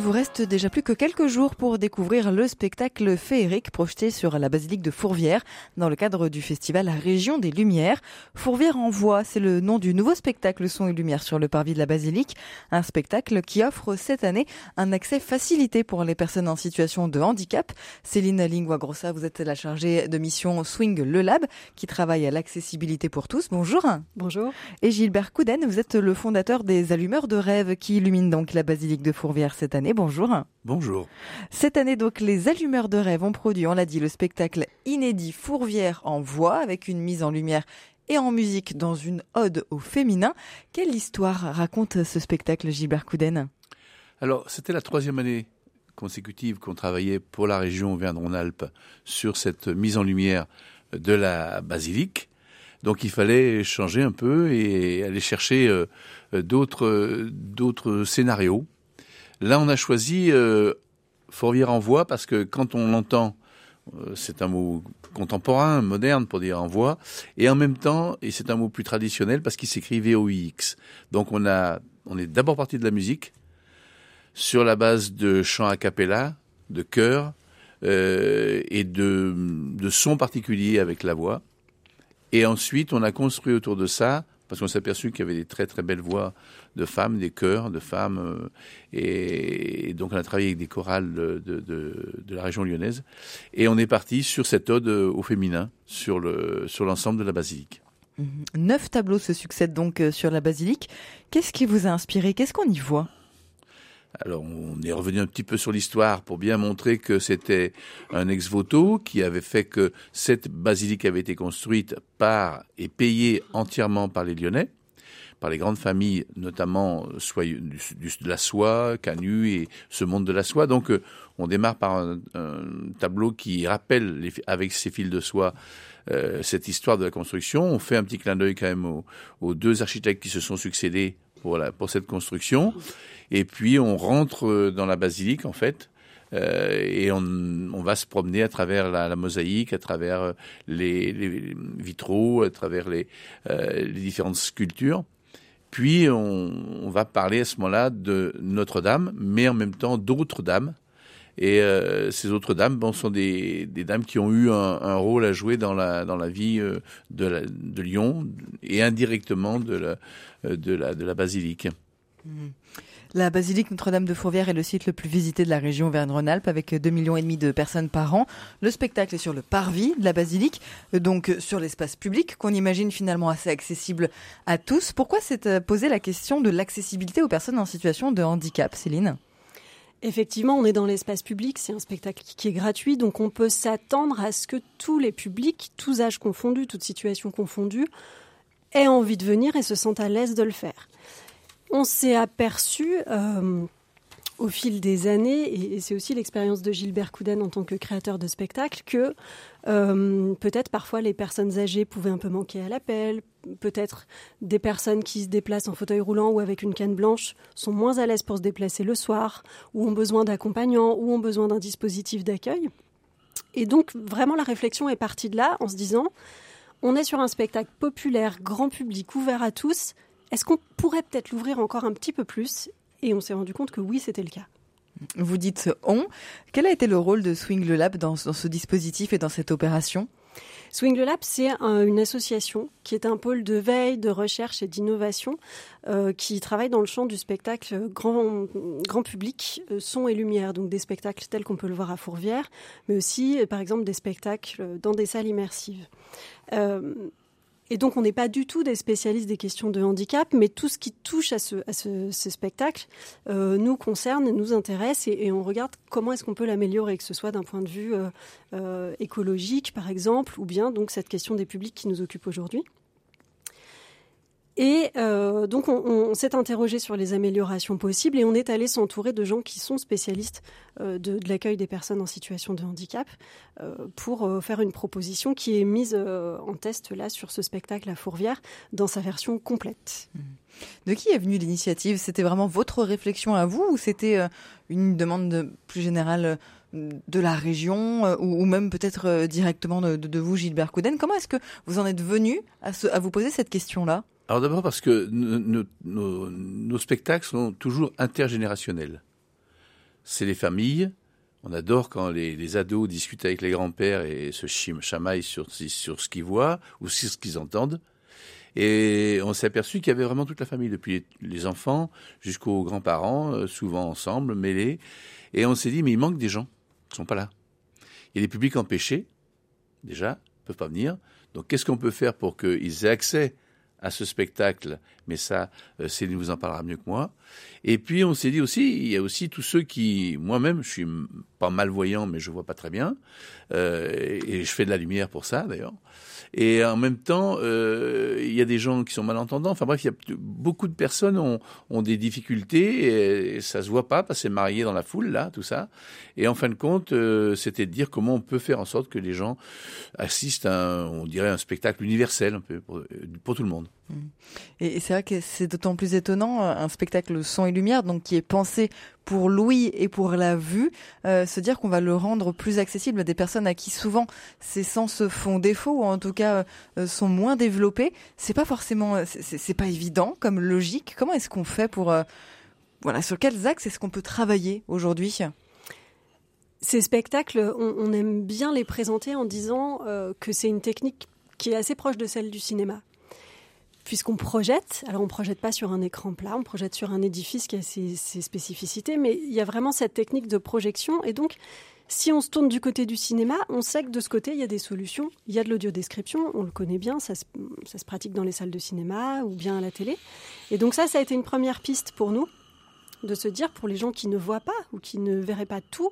Vous reste déjà plus que quelques jours pour découvrir le spectacle féerique projeté sur la basilique de Fourvière dans le cadre du festival Région des Lumières. Fourvière en voix, c'est le nom du nouveau spectacle Son et Lumière sur le parvis de la basilique. Un spectacle qui offre cette année un accès facilité pour les personnes en situation de handicap. Céline Lingua-Grossa, vous êtes la chargée de mission Swing Le Lab qui travaille à l'accessibilité pour tous. Bonjour. Bonjour. Et Gilbert Couden, vous êtes le fondateur des Allumeurs de rêve qui illuminent donc la basilique de Fourvière cette année. Bonjour. Bonjour. Cette année, donc, les Allumeurs de rêve ont produit, on l'a dit, le spectacle inédit Fourvière en voix avec une mise en lumière et en musique dans une ode au féminin. Quelle histoire raconte ce spectacle, Gilbert Couden Alors, c'était la troisième année consécutive qu'on travaillait pour la région Auvergne-Rhône-Alpes sur cette mise en lumière de la basilique. Donc il fallait changer un peu et aller chercher euh, d'autres d'autres scénarios Là, on a choisi euh, en voix parce que quand on l'entend, euh, c'est un mot contemporain, moderne pour dire en voix, et en même temps, et c'est un mot plus traditionnel parce qu'il s'écrit VOIX. Donc on a, on est d'abord parti de la musique sur la base de chants a cappella, de chœurs euh, et de, de sons particuliers avec la voix. Et ensuite, on a construit autour de ça parce qu'on s'est aperçu qu'il y avait des très très belles voix de femmes, des chœurs de femmes, euh, et, donc on a travaillé avec des chorales de, la région lyonnaise, et on est parti sur cette ode au féminin, sur le sur l'ensemble de la basilique. Neuf tableaux se succèdent donc euh, sur la basilique. Qu'est-ce qui vous a inspiré? Qu'est-ce qu'on y voit? Alors, on est revenu un petit peu sur l'histoire pour bien montrer que c'était un ex-voto qui avait fait que cette basilique avait été construite par et payée entièrement par les Lyonnais, par les grandes familles, notamment de la soie, Canu et ce monde de la soie. Donc, euh, on démarre par un, tableau qui rappelle avec ses fils de soie euh, cette histoire de la construction. On fait un petit clin d'œil quand même aux, aux deux architectes qui se sont succédés pour, cette construction. Et puis on rentre euh, dans la basilique en fait. Euh, et on, va se promener à travers la, mosaïque, à travers euh, les, vitraux, à travers les, différentes sculptures. Puis on, va parler à ce moment-là de Notre-Dame, mais en même temps d'autres dames. Et euh, ces autres dames, sont des, dames qui ont eu un, rôle à jouer dans la, vie de, la, de Lyon et indirectement de la, la basilique. Mmh. La basilique Notre-Dame de Fourvière est le site le plus visité de la région Auvergne-Rhône-Alpes avec 2 millions et demi de personnes par an. Le spectacle est sur le parvis de la basilique, donc sur l'espace public qu'on imagine finalement assez accessible à tous. Pourquoi s'est posé la question de l'accessibilité aux personnes en situation de handicap, Céline? Effectivement, on est dans l'espace public, c'est un spectacle qui est gratuit, donc on peut s'attendre à ce que tous les publics, tous âges confondus, toutes situations confondues, aient envie de venir et se sentent à l'aise de le faire. On s'est aperçu euh, au fil des années, et, c'est aussi l'expérience de Gilbert Couden en tant que créateur de spectacle, que euh, peut-être parfois les personnes âgées pouvaient un peu manquer à l'appel, peut-être des personnes qui se déplacent en fauteuil roulant ou avec une canne blanche sont moins à l'aise pour se déplacer le soir, ou ont besoin d'accompagnants, ou ont besoin d'un dispositif d'accueil. Et donc vraiment la réflexion est partie de là en se disant, on est sur un spectacle populaire, grand public, ouvert à tous, est-ce qu'on pourrait peut-être l'ouvrir encore un petit peu plus Et on s'est rendu compte que oui, c'était le cas. Vous dites on. Quel a été le rôle de Swing le Lab dans, ce dispositif et dans cette opération? Swing le Lab, c'est une association qui est un pôle de veille, de recherche et d'innovation euh, qui travaille dans le champ du spectacle grand, grand public, euh, son et lumière, donc des spectacles tels qu'on peut le voir à Fourvière, mais aussi, par exemple, des spectacles dans des salles immersives. Euh, et donc, on n'est pas du tout des spécialistes des questions de handicap, mais tout ce qui touche à ce, spectacle euh, nous concerne, nous intéresse, et, on regarde comment est-ce qu'on peut l'améliorer, que ce soit d'un point de vue euh, euh, écologique, par exemple, ou bien donc cette question des publics qui nous occupe aujourd'hui. Et euh, donc, on, s'est interrogé sur les améliorations possibles et on est allé s'entourer de gens qui sont spécialistes euh, de, l'accueil des personnes en situation de handicap euh, pour faire une proposition qui est mise en test là sur ce spectacle à Fourvière dans sa version complète. Mmh. De qui est venue l'initiative? C'était vraiment votre réflexion à vous ou c'était une demande plus générale de la région ou, même peut-être directement de, vous, Gilbert Couden. Comment est-ce que vous en êtes venu à vous poser cette question-là? Alors d'abord parce que nos, spectacles sont toujours intergénérationnels. C'est les familles, on adore quand les, ados discutent avec les grands-pères et se chamaillent sur, ce qu'ils voient ou sur ce qu'ils entendent. Et on s'est aperçu qu'il y avait vraiment toute la famille, depuis les enfants jusqu'aux grands-parents, euh, souvent ensemble, mêlés. Et on s'est dit, mais il manque des gens qui sont pas là. Il y a des publics empêchés, déjà, ne peuvent pas venir. Donc qu'est-ce qu'on peut faire pour qu'ils aient accès à ce spectacle, mais ça, euh, Céline vous en parlera mieux que moi. Et puis on s'est dit aussi, il y a aussi tous ceux qui, moi-même, je suis pas malvoyant, mais je vois pas très bien, euh, et je fais de la lumière pour ça d'ailleurs. Et en même temps, euh, il y a des gens qui sont malentendants. Enfin bref, y a beaucoup de personnes ont, des difficultés et ça se voit pas parce que c'est marié dans la foule là, tout ça. Et en fin de compte, c'était de dire comment on peut faire en sorte que les gens assistent à, un, on dirait, un spectacle universel un peu pour tout le monde. Et c'est vrai que c'est d'autant plus étonnant, un spectacle son et lumière, donc qui est pensé pour l'ouïe et pour la vue, euh, se dire qu'on va le rendre plus accessible à des personnes à qui souvent ces sens font défaut ou en tout cas euh, sont moins développés. C'est pas forcément, c'est pas évident comme logique. Comment est-ce qu'on fait pour, euh, voilà, sur quels axes est-ce qu'on peut travailler aujourd'hui? Ces spectacles, on, aime bien les présenter en disant que c'est une technique qui est assez proche de celle du cinéma puisqu'on projette, alors on projette pas sur un écran plat, on projette sur un édifice qui a ses, spécificités, mais il y a vraiment cette technique de projection. Et donc, si on se tourne du côté du cinéma, on sait que de ce côté, il y a des solutions. Il y a de l'audio-description, on le connaît bien, ça se, ça se pratique dans les salles de cinéma ou bien à la télé. Et donc ça, ça a été une première piste pour nous de se dire pour les gens qui ne voient pas ou qui ne verraient pas tout,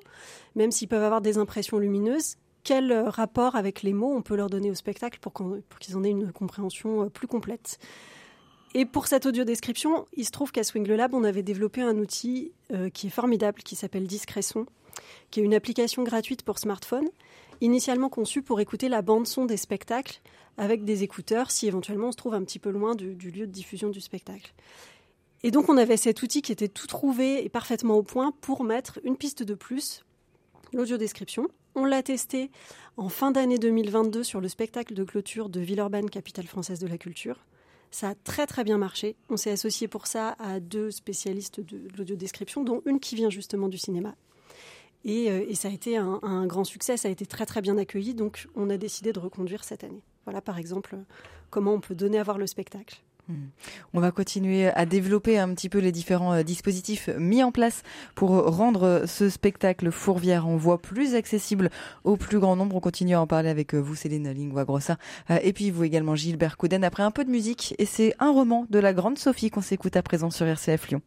même s'ils peuvent avoir des impressions lumineuses, quel euh, rapport avec les mots on peut leur donner au spectacle pour, qu'ils en aient une compréhension euh, plus complète. Et pour cette audio-description, il se trouve qu'à Swing le Lab, on avait développé un outil euh, qui est formidable, qui s'appelle Discrétion, qui est une application gratuite pour smartphone, initialement conçue pour écouter la bande-son des spectacles avec des écouteurs, si éventuellement on se trouve un petit peu loin du, du lieu de diffusion du spectacle. Et donc on avait cet outil qui était tout trouvé et parfaitement au point pour mettre une piste de plus, l'audio-description, on l'a testé en fin d'année 2022 sur le spectacle de clôture de Villeurbanne, capitale française de la culture. Ça a très très bien marché. On s'est associé pour ça à deux spécialistes de l'audiodescription, dont une qui vient justement du cinéma. Et, euh, ça a été un, un, grand succès, ça a été très très bien accueilli, donc on a décidé de reconduire cette année. Voilà par exemple comment on peut donner à voir le spectacle. Hmm. On va continuer à développer un petit peu les différents euh, dispositifs mis en place pour rendre ce spectacle Fourvière en voix plus accessible au plus grand nombre. On continue à en parler avec euh, vous, Céline Lingua-Grossa, euh, et puis vous également, Gilbert Couden, après un peu de musique. Et c'est un roman de la grande Sophie qu'on s'écoute à présent sur RCF Lyon.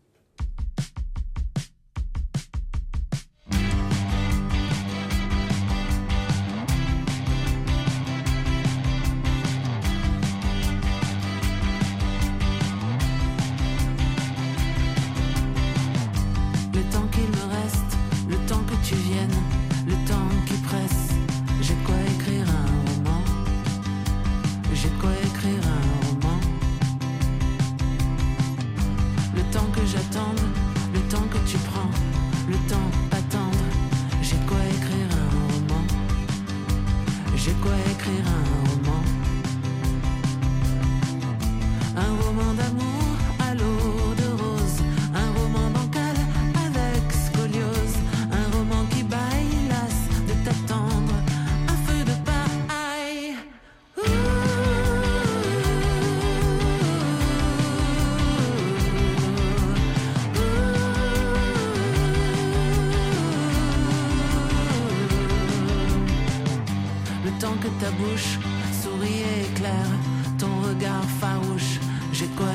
je crois écrire un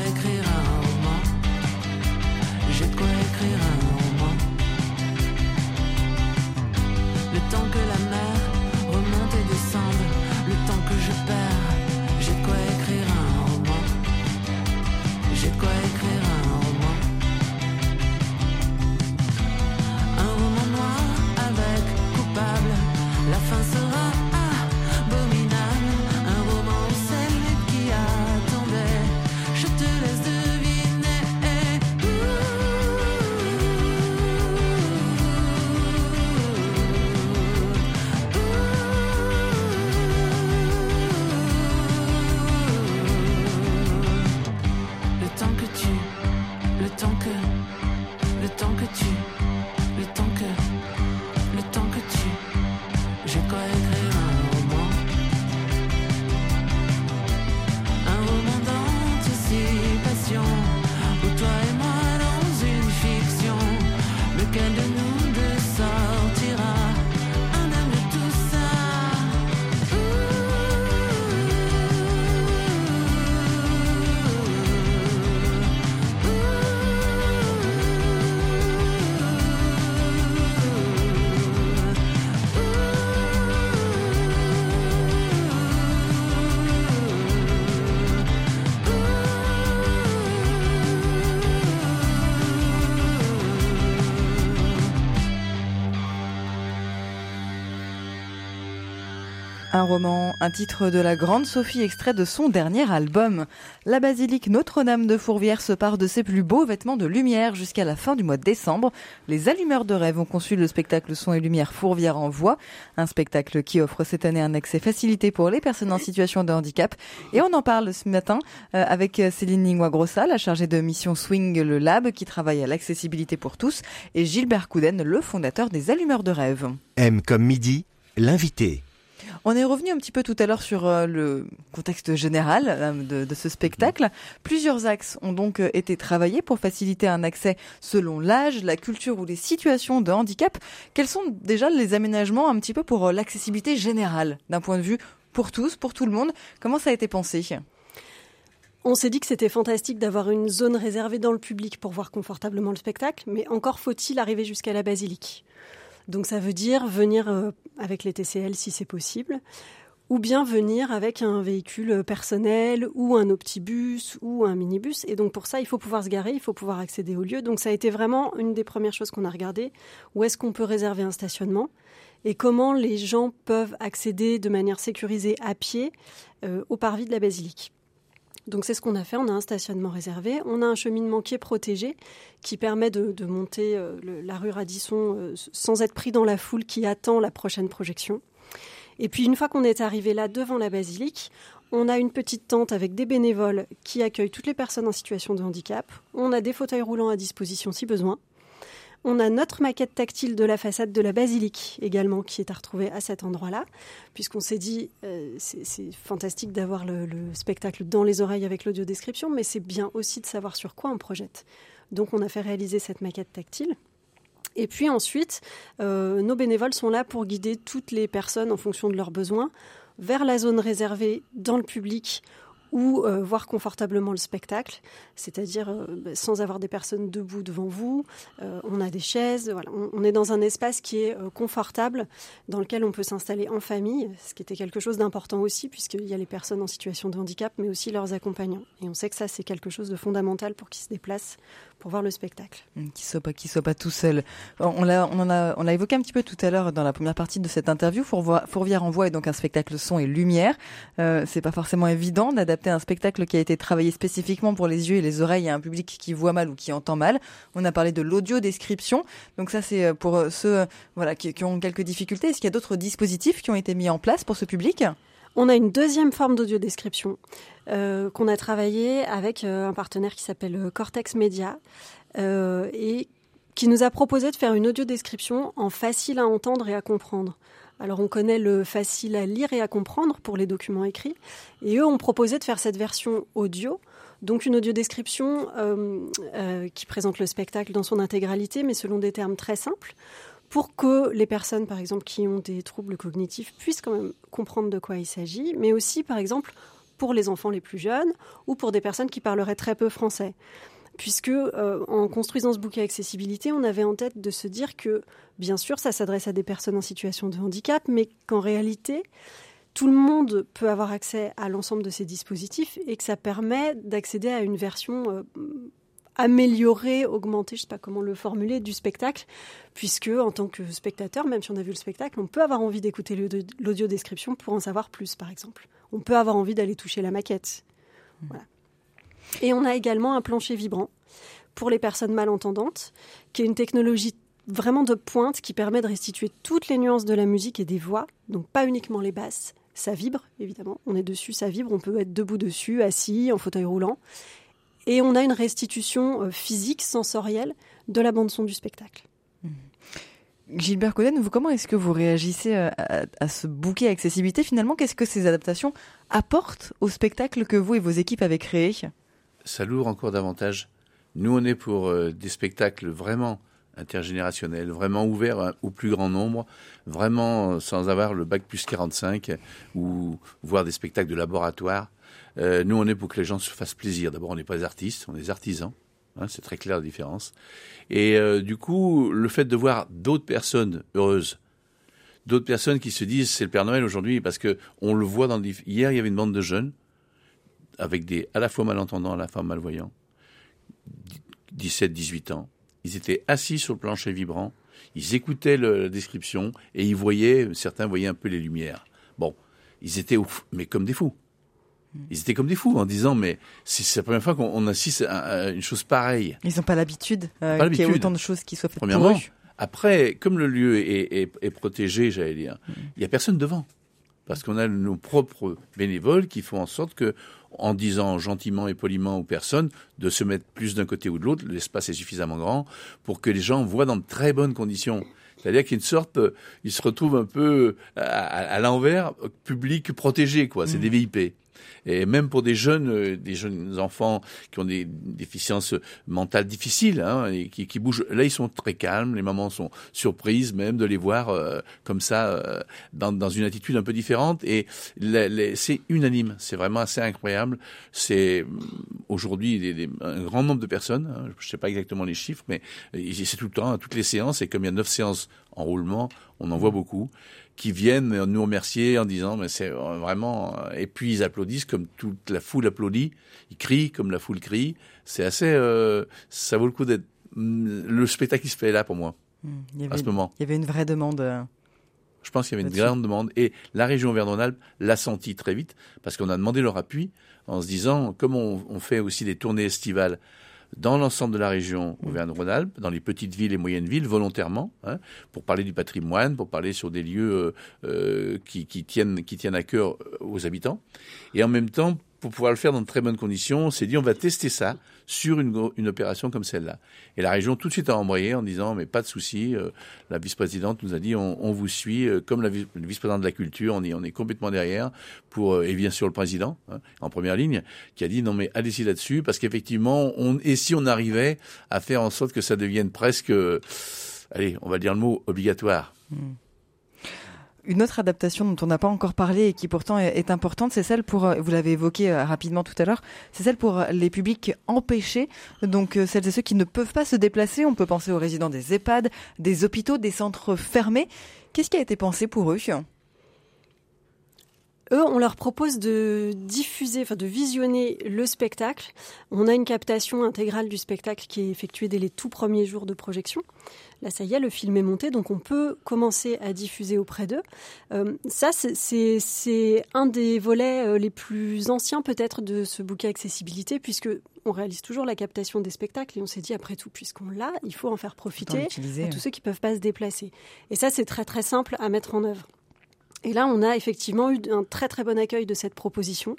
écrire un roman. Un roman, un titre de la Grande Sophie extrait de son dernier album. La basilique Notre-Dame de Fourvière se part de ses plus beaux vêtements de lumière jusqu'à la fin du mois de décembre. Les allumeurs de rêve ont conçu le spectacle Son et Lumière Fourvière en voix, un spectacle qui offre cette année un accès facilité pour les personnes en situation de handicap. Et on en parle ce matin euh, avec Céline Ningwa-Grossa, la chargée de mission Swing le Lab, qui travaille à l'accessibilité pour tous, et Gilbert Couden, le fondateur des allumeurs de rêve. M comme midi, l'invité. On est revenu un petit peu tout à l'heure sur euh, le contexte général euh, de, ce spectacle. Plusieurs axes ont donc euh, été travaillés pour faciliter un accès selon l'âge, la culture ou les situations de handicap. Quels sont déjà les aménagements un petit peu pour l'accessibilité générale d'un point de vue pour tous, pour tout le monde? Comment ça a été pensé? On s'est dit que c'était fantastique d'avoir une zone réservée dans le public pour voir confortablement le spectacle, mais encore faut-il arriver jusqu'à la basilique. Donc ça veut dire venir euh, avec les TCL si c'est possible, ou bien venir avec un véhicule personnel ou un optibus ou un minibus. Et donc pour ça, il faut pouvoir se garer, il faut pouvoir accéder au lieu. Donc ça a été vraiment une des premières choses qu'on a regardé. Où est-ce qu'on peut réserver un stationnement et comment les gens peuvent accéder de manière sécurisée à pied euh, au parvis de la basilique. Donc c'est ce qu'on a fait, on a un stationnement réservé, on a un cheminement qui est protégé, qui permet de, monter euh, la rue Radisson euh, sans être pris dans la foule qui attend la prochaine projection. Et puis une fois qu'on est arrivé là devant la basilique, on a une petite tente avec des bénévoles qui accueillent toutes les personnes en situation de handicap. On a des fauteuils roulants à disposition si besoin. On a notre maquette tactile de la façade de la basilique également qui est à retrouver à cet endroit-là, puisqu'on s'est dit euh, c'est fantastique d'avoir le, spectacle dans les oreilles avec l'audio description, mais c'est bien aussi de savoir sur quoi on projette. Donc on a fait réaliser cette maquette tactile. Et puis ensuite, euh, nos bénévoles sont là pour guider toutes les personnes en fonction de leurs besoins vers la zone réservée dans le public ou euh, voir confortablement le spectacle, c'est-à-dire euh, bah, sans avoir des personnes debout devant vous. Euh, on a des chaises, voilà. on, est dans un espace qui est confortable, dans lequel on peut s'installer en famille, ce qui était quelque chose d'important aussi, puisqu'il y a les personnes en situation de handicap, mais aussi leurs accompagnants. Et on sait que ça, c'est quelque chose de fondamental pour qu'ils se déplacent pour voir le spectacle. Mmh, qu'il soit pas, qu'il soit pas tout seul. On l'a, on en a, on l'a évoqué un petit peu tout à l'heure dans la première partie de cette interview. Fourvière en voix est donc un spectacle son et lumière. Euh, c'est pas forcément évident d'adapter un spectacle qui a été travaillé spécifiquement pour les yeux et les oreilles à un public qui voit mal ou qui entend mal. On a parlé de l'audio description. Donc ça, c'est euh, pour euh, ceux, voilà, qui, qui ont quelques difficultés. Est-ce qu'il y a d'autres dispositifs qui ont été mis en place pour ce public? On a une deuxième forme d'audio-description euh, qu'on a travaillé avec euh, un partenaire qui s'appelle euh, Cortex Media et qui nous a proposé de faire une audio-description en facile à entendre et à comprendre. Alors on connaît le facile à lire et à comprendre pour les documents écrits, et eux ont proposé de faire cette version audio, donc une audio-description qui présente le spectacle dans son intégralité, mais selon des termes très simples, pour que les personnes, par exemple, qui ont des troubles cognitifs puissent quand même comprendre de quoi il s'agit, mais aussi, par exemple, pour les enfants les plus jeunes ou pour des personnes qui parleraient très peu français. Puisque euh, en construisant ce bouquet accessibilité, on avait en tête de se dire que, bien sûr, ça s'adresse à des personnes en situation de handicap, mais qu'en réalité, tout le monde peut avoir accès à l'ensemble de ces dispositifs et que ça permet d'accéder à une version euh, améliorer, augmenter, je ne sais pas comment le formuler, du spectacle, puisque en tant que spectateur, même si on a vu le spectacle, on peut avoir envie d'écouter l'audio description pour en savoir plus, par exemple. On peut avoir envie d'aller toucher la maquette. Mmh. Et on a également un plancher vibrant pour les personnes malentendantes, qui est une technologie vraiment de pointe qui permet de restituer toutes les nuances de la musique et des voix, donc pas uniquement les basses. Ça vibre, évidemment. On est dessus, ça vibre. On peut être debout dessus, assis, en fauteuil roulant et on a une restitution euh, physique, sensorielle de la bande son du spectacle. Gilbert Coden, vous comment est-ce que vous réagissez euh, à, ce bouquet accessibilité Finalement, qu'est-ce que ces adaptations apportent au spectacle que vous et vos équipes avez créé? Ça lourd encore davantage. Nous, on est pour euh, des spectacles vraiment intergénérationnels, vraiment ouverts au plus grand nombre, vraiment sans avoir le bac plus 45 ou voir des spectacles de laboratoire. Euh, nous, on est pour que les gens se fassent plaisir. D'abord, on n'est pas des artistes, on est des artisans. Hein, c'est très clair la différence. Et euh, du coup, le fait de voir d'autres personnes heureuses, d'autres personnes qui se disent c'est le Père Noël aujourd'hui, parce que on le voit dans le... hier, il y avait une bande de jeunes avec des à la fois malentendants, à la fois malvoyants, 17, 18 ans. Ils étaient assis sur le plancher vibrant, ils écoutaient la description et ils voyaient, certains voyaient un peu les lumières. Bon, ils étaient ouf, mais comme des fous. Ils étaient comme des fous en disant mais c'est la première fois qu'on assiste à, une chose pareille. Ils n'ont pas l'habitude euh, qu'il y ait autant de choses qui soient faites Premièrement, pour eux. Après, comme le lieu est, est, protégé, j'allais dire, mm. il y a personne devant parce qu'on a nos propres bénévoles qui font en sorte que, en disant gentiment et poliment aux personnes de se mettre plus d'un côté ou de l'autre, l'espace est suffisamment grand pour que les gens voient dans de très bonnes conditions. C'est-à-dire qu'il y a une sorte, euh, ils se retrouvent un peu à, à l'envers, public protégé, quoi. C'est mm. des VIP. Et même pour des jeunes, euh, des jeunes enfants qui ont des déficiences mentales difficiles, hein, et qui, bougent, là ils sont très calmes. Les mamans sont surprises même de les voir euh, comme ça euh, dans, une attitude un peu différente. Et c'est unanime. C'est vraiment assez incroyable. C'est aujourd'hui un grand nombre de personnes. Hein, je ne sais pas exactement les chiffres, mais c'est tout le temps, à toutes les séances. Et comme il y a neuf séances en roulement, on en voit beaucoup qui viennent nous remercier en disant mais c'est vraiment et puis ils applaudissent comme toute la foule applaudit, ils crient comme la foule crie. C'est assez, euh, ça vaut le coup d'être le spectacle qui se fait là pour moi mmh, à ce moment. Il y avait une vraie demande. Euh, Je pense qu'il y avait une grande demande et la région Auvergne-Rhône-Alpes l'a senti très vite parce qu'on a demandé leur appui en se disant comme on, on fait aussi des tournées estivales dans l'ensemble de la région Auvergne-Rhône-Alpes, dans les petites villes et moyennes villes, volontairement, hein, pour parler du patrimoine, pour parler sur des lieux euh, euh, tiennent, qui tiennent à cœur aux habitants. Et en même temps, pour pouvoir le faire dans de très bonnes conditions, on s'est dit on va tester ça sur une, opération comme celle-là. Et la région tout de suite a embrayé en disant mais pas de souci, euh, la vice-présidente nous a dit on, on vous suit euh, comme la vice-présidente de la culture, on est, on est complètement derrière pour euh, et bien sûr le président hein, en première ligne qui a dit non mais allez-y là-dessus parce qu'effectivement on et si on arrivait à faire en sorte que ça devienne presque allez on va dire le mot obligatoire. Hmm. Une autre adaptation dont on n'a pas encore parlé et qui pourtant est, importante, c'est celle pour, euh, vous l'avez évoqué euh, rapidement tout à l'heure, c'est celle pour les publics empêchés, donc euh, celles et ceux qui ne peuvent pas se déplacer. On peut penser aux résidents des EHPAD, des hôpitaux, des centres fermés. Qu'est-ce qui a été pensé pour eux? Eux, on leur propose de diffuser, enfin de visionner le spectacle. On a une captation intégrale du spectacle qui est effectuée dès les tout premiers jours de projection. Là, ça y est, le film est monté, donc on peut commencer à diffuser auprès d'eux. Euh, ça, c'est un des volets euh, les plus anciens peut-être de ce bouquet accessibilité, puisque on réalise toujours la captation des spectacles et on s'est dit après tout, puisqu'on l'a, il faut en faire profiter à tous ceux qui peuvent pas se déplacer. Et ça, c'est très très simple à mettre en œuvre. Et là, on a effectivement eu un très très bon accueil de cette proposition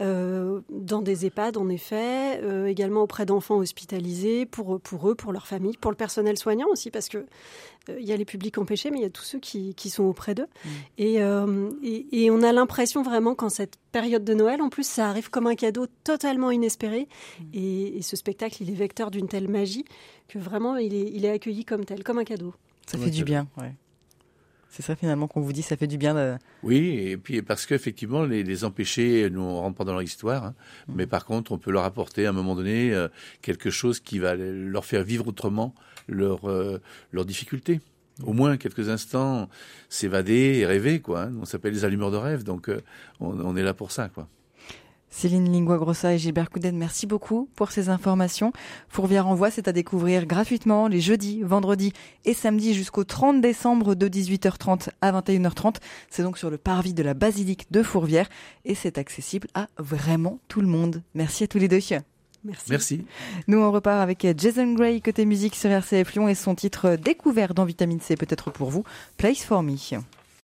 euh, dans des EHPAD, en effet, euh, également auprès d'enfants hospitalisés, pour, pour eux, pour leur famille, pour le personnel soignant aussi, parce que euh, il y a les publics empêchés, mais il y a tous ceux qui, qui sont auprès d'eux. Mmh. Et, et, et, on a l'impression vraiment qu'en cette période de Noël, en plus, ça arrive comme un cadeau totalement inespéré. Mmh. Et, et, ce spectacle, il est vecteur d'une telle magie que vraiment, il est, il est accueilli comme tel, comme un cadeau. Ça fait du bien, ouais. C'est ça finalement qu'on vous dit, ça fait du bien. De... Oui, et puis parce qu'effectivement, les, les empêcher, nous on rentre pas dans leur histoire, hein. mmh. mais par contre, on peut leur apporter à un moment donné euh, quelque chose qui va leur faire vivre autrement leurs euh, leurs difficultés. Au moins quelques instants, s'évader et rêver, quoi. Hein. On s'appelle les allumeurs de rêve, donc euh, on, on est là pour ça, quoi. Céline Lingua-Grossa et Gilbert Couden, merci beaucoup pour ces informations. Fourvière Envoi, c'est à découvrir gratuitement les jeudis, vendredis et samedis jusqu'au 30 décembre de 18h30 à 21h30. C'est donc sur le parvis de la basilique de Fourvière et c'est accessible à vraiment tout le monde. Merci à tous les deux. Merci. Merci. Nous, on repart avec Jason Gray côté musique sur RCF Lyon et son titre découvert dans Vitamine C, peut-être pour vous, Place for Me.